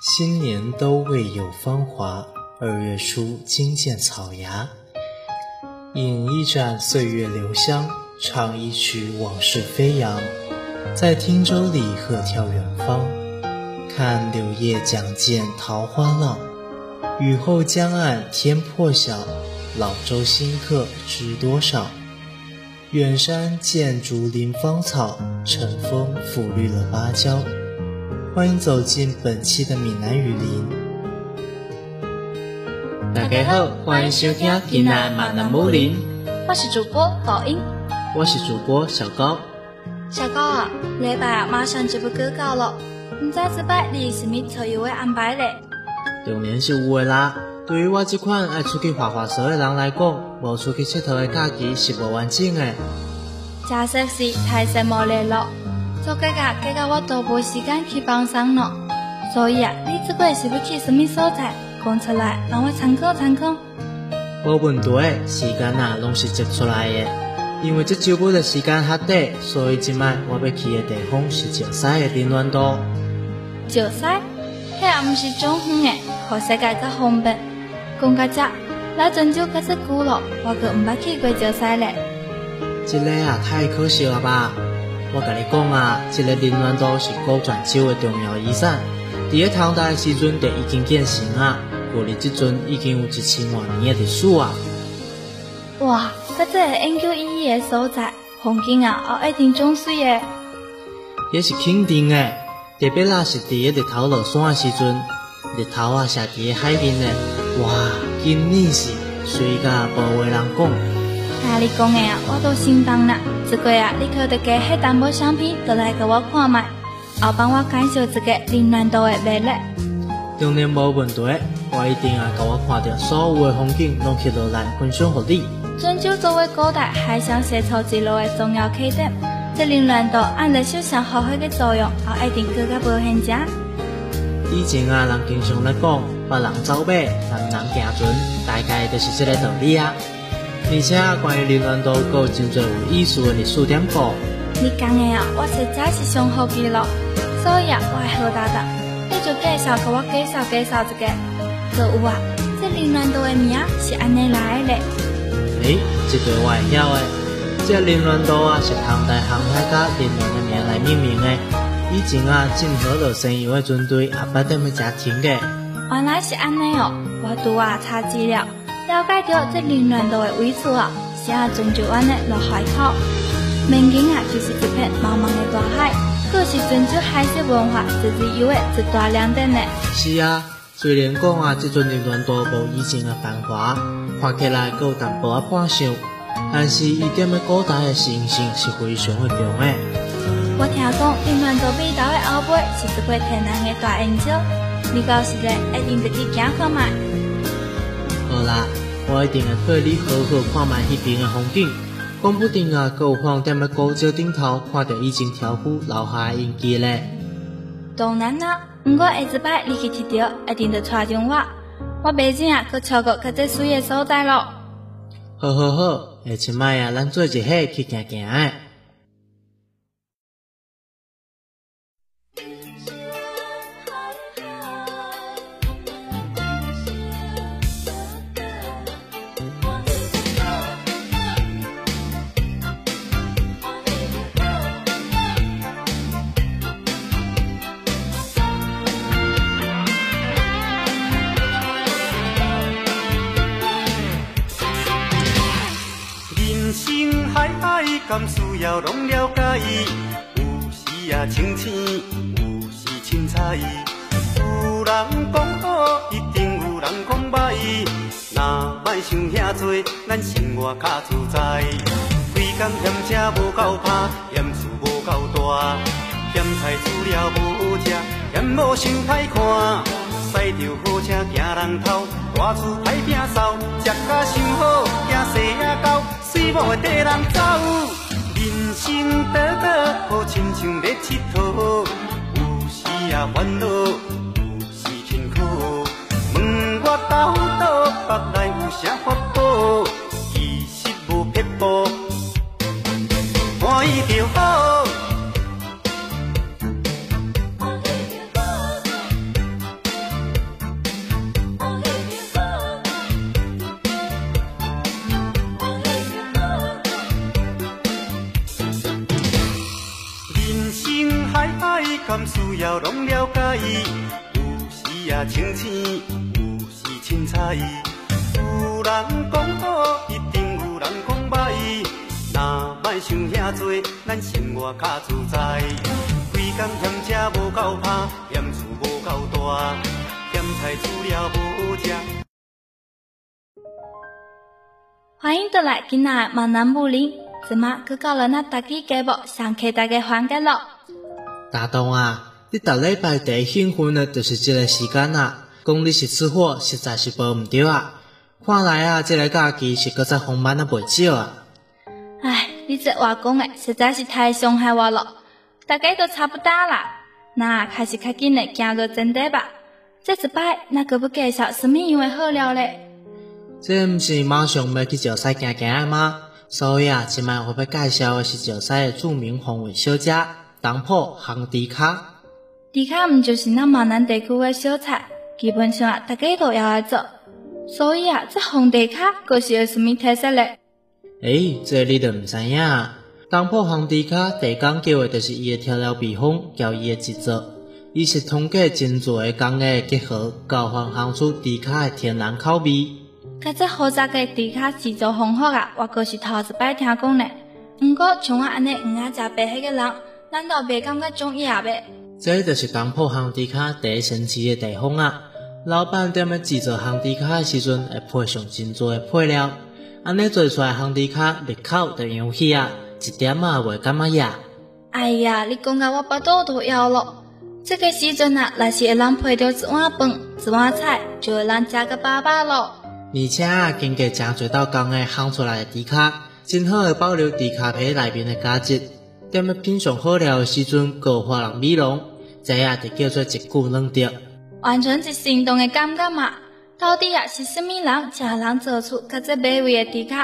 新年都未有芳华，二月初惊见草芽。饮一盏岁月留香，唱一曲往事飞扬。在汀州里鹤眺远方，看柳叶桨溅桃花浪。雨后江岸天破晓，老舟新客知多少？远山见竹林芳草，晨风抚绿了芭蕉。欢迎走进本期的闽南语林。大家好，欢迎收听闽南闽南语林。我是主播宝英，我是主播小高。小高啊，礼拜啊马上就要过高了，唔知这摆你是咪特有的安排嘞？当然是有的啦。对于我这款爱出去滑滑手的人来讲，无出去佚佗的假期是无完整的。假设是太羡慕你了，做这个给到我都无时间去帮上咯。所以啊，你这个是要去什么所在？讲出来让我参考参考。无问题，时间啊拢是接出来的。因为这周末的时间较短，所以今摆我要去的地方是石狮的林峦岛。石狮，迄也毋是种远的，和世界较方便。讲到这，老郑州可是久了，我可毋捌去过石狮嘞。这个啊，太可惜了吧！我甲你讲啊，这个林峦岛是古泉州的重要遗产，伫个唐代时阵就已经建成啊，过了即阵已经有一千万年的历史啊。哇，搿这个研究意义的所在，风景啊，也一定种水的。也是肯定的，特别啦是伫个日头落山的时阵，日头啊射伫个海边的。哇，今年是水甲无话人讲。那你讲的啊，我都心动啦。这个啊，你可得加迄淡薄相片，都来给我看卖，后帮我介绍一个林峦岛的魅力。当然无问题，我一定啊，给我看到所有的风景，拢去落来分享给你。泉州作为古代海上丝绸之路的重要起点，这林峦岛按着首相发挥的作用，也一定更加无限正。以前啊，人经常咧讲，别人走马，男人行船，大概就是这个道理啊。而且关于林峦岛，有真侪有意思的历史典故。你讲的啊，我实在是上好奇了，所以啊，我好答答，你就介绍给我介绍介绍一个。可有啊，这林峦岛的名是安尼来的嘞。诶，这个我会晓诶。这林峦岛啊，是唐代航海家林峦的名来命名的。以前啊，郑和落西洋的军队也捌踮要食停的。原来是安尼哦，我拄啊查资料，了解到这凌乱岛的位置啊，是啊泉州湾的落海口，面景啊就是一片茫茫的大海，可是泉州海鲜文化自自有的一大亮点呢。是啊，虽然讲啊，这阵凌乱岛无以前的繁华。看起来有淡薄仔破旧，但是伊踮个古代的神性是非常的强的。我听讲，凌乱岛北岛的后背是一块天然的大岩礁，你到时咧一定得去行看卖。好啦，我一定会带你好好看卖迄边的风景，讲不定啊，阁有可能踮个古礁顶头看到以前挑夫留下的印记咧。当然啦，不过下一摆你去佚佗，一定得带上我。我毕竟啊，去超过去这水的所在咯。好好好，下次摆啊，咱做一下去行行诶。需要拢了解，有时啊清醒，有时凊彩。有人讲好，一定有人讲歹。若歹想遐多，咱生活较自在。规工嫌车无够拍，嫌厝无够大，嫌菜煮了无食，嫌某想歹看。驶着好车行人头，大厝歹摒扫，食甲想好，惊细仔狗，水某会跟人走。人生短短，好亲像在佚佗，有时也烦恼，介意，有时啊清醒，有时凊彩。有人讲好，一定有人讲歹。若莫想遐多，咱生活较自在。规工嫌车无够拍，嫌厝无够大，嫌菜煮了无好食。欢迎倒来今仔闽南武林，即马佮到了咱大家节目上课大家环节咯。大东啊，你逐礼拜第一兴奋的就是这个时间啊，讲你是吃货，实在是无毋对啊。看来啊，这个假期是搁再上班啊袂少啊。唉，你这话讲的实在是太伤害我了。大家都差不多啦，那开始较紧的行入正题吧。这一摆，那个要介绍什么样的好料嘞？这毋是马上要去石狮行行的吗？所以啊，今摆我要介绍的是石狮的著名风味小吃——东坡烘猪脚。猪脚毋就是咱闽南地区的小菜，基本上啊，大家都要来做。所以啊，这烘猪脚佫是有什么特色嘞？诶，这你都毋知影啊！东坡烘猪脚第讲究的就是伊的调料秘方，交伊的制作。伊是通过真侪的工艺结合，交换烘出猪脚的天然口味。甲这复杂的猪脚制作方法啊，我佫是头一摆听讲呢。毋过像我安尼毋爱食白迄个人，难道袂感觉中意啊？袂？这就是东坡烘猪脚第一神奇的地方啊！老板踮咧制作烘猪脚的时阵，会配上真多的配料，安尼做出来烘猪脚入口就香气啊，一点也袂感觉野。哎呀，你讲到我巴肚都枵了。这个时阵啊，若是会人配着一碗饭、一碗菜，就会人食个饱饱咯。而且啊，经过真侪道工艺烘出来的猪脚，真好会保留猪脚皮内面的价值。踮咧品尝好料的时阵，有发人美容，这也就叫做一句两得。完全是心动的感觉嘛！到底啊是什么人才人做出甲这美味的猪脚？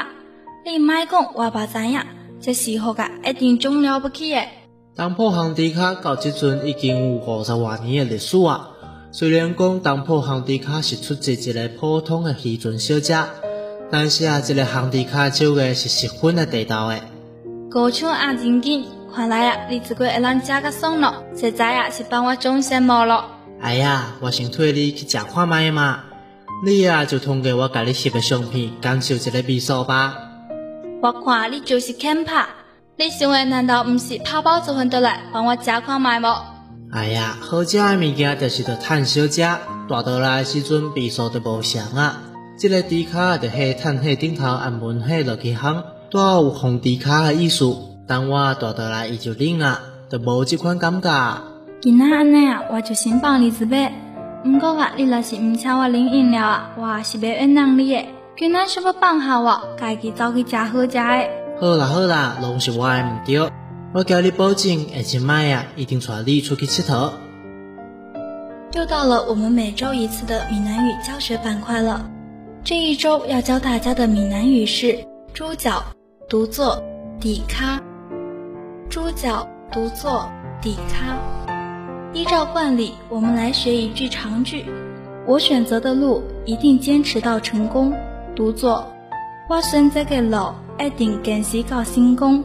你莫讲，我嘛知影，这时候啊一定种了不起的。东坡烘猪脚到即阵已经有五十多年的历史啊。虽然讲东坡烘猪脚是出自一个普通的渔村小吃，但是啊，这个烘猪脚手的是十分的地道的。高手也真紧，看来啊，你这个会人食甲爽咯，实在啊是帮我种羡慕咯。哎呀，我想推你去食看卖嘛，你啊就通过我甲你翕的相片感受一下味素吧。我看你就是欠拍，你想的难道毋是拍包一份倒来帮我食看卖无？哎呀，好食的物件就是着趁小食，大倒来的时阵味素就无相啊。这个猪脚就喺炭火顶头按文火落去烘，带有烘猪脚的意思。等我大倒来伊就冷啊，就无即款感觉。今仔安尼啊，我就先帮你一马。毋过啊，你若是毋请我啉饮料啊，我也是袂原谅你诶。今仔是要放下我，家己走去食好食诶。好啦好啦，拢是我的毋对，我交你保证，下一摆啊，一定带你出去佚佗。又到了我们每周一次的闽南语教学板块了。这一周要教大家的闽南语是“猪脚”，读作“底咖”。猪脚读作“底咖”。依照惯例，我们来学一句长句：“我选择的路一定坚持到成功。”读作“我选择的路一定坚持到成功。”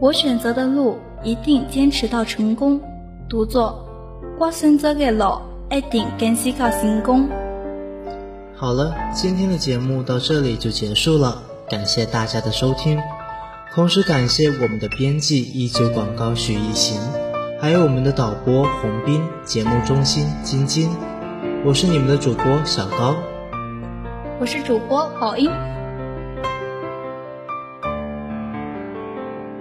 我选择的路一定坚持到成功。读作“我选择的路一定坚持到成功。”好了，今天的节目到这里就结束了，感谢大家的收听，同时感谢我们的编辑一九广告许一行，还有我们的导播洪斌，节目中心晶晶，我是你们的主播小高，我是主播宝英。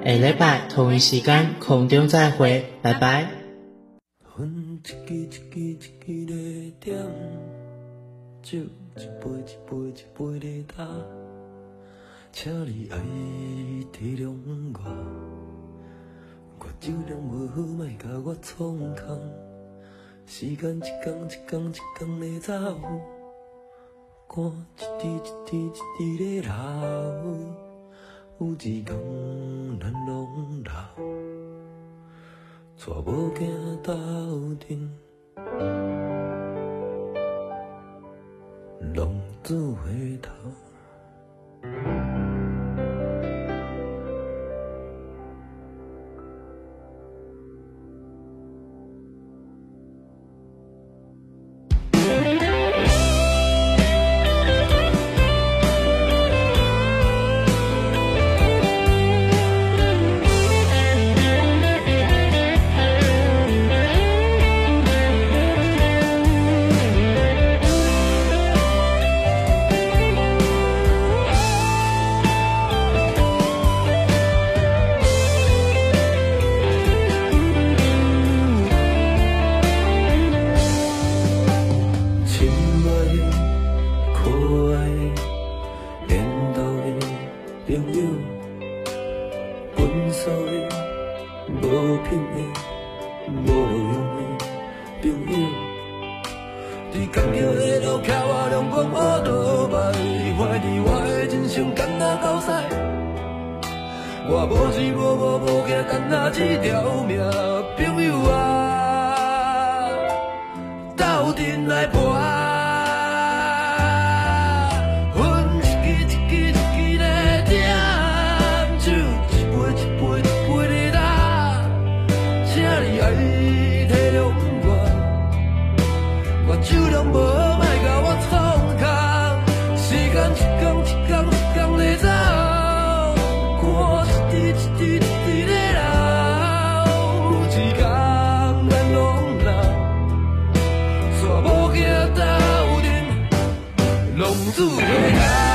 下礼拜同一时间空中再会，拜拜。分一支一支一支的点，酒一杯一杯一杯的干，请你爱体谅我，我酒量无好，莫甲我创空。时间一天一天一天的走，汗一滴一滴一滴的流，有一天咱拢老。带某囝斗阵，浪子回头。无用的朋友。在感情的路口，我两拳我多败，怀疑我的真相，干那狗屎。我无是无无无惊，干那一条命，朋友啊，到底来搏。龙珠回家。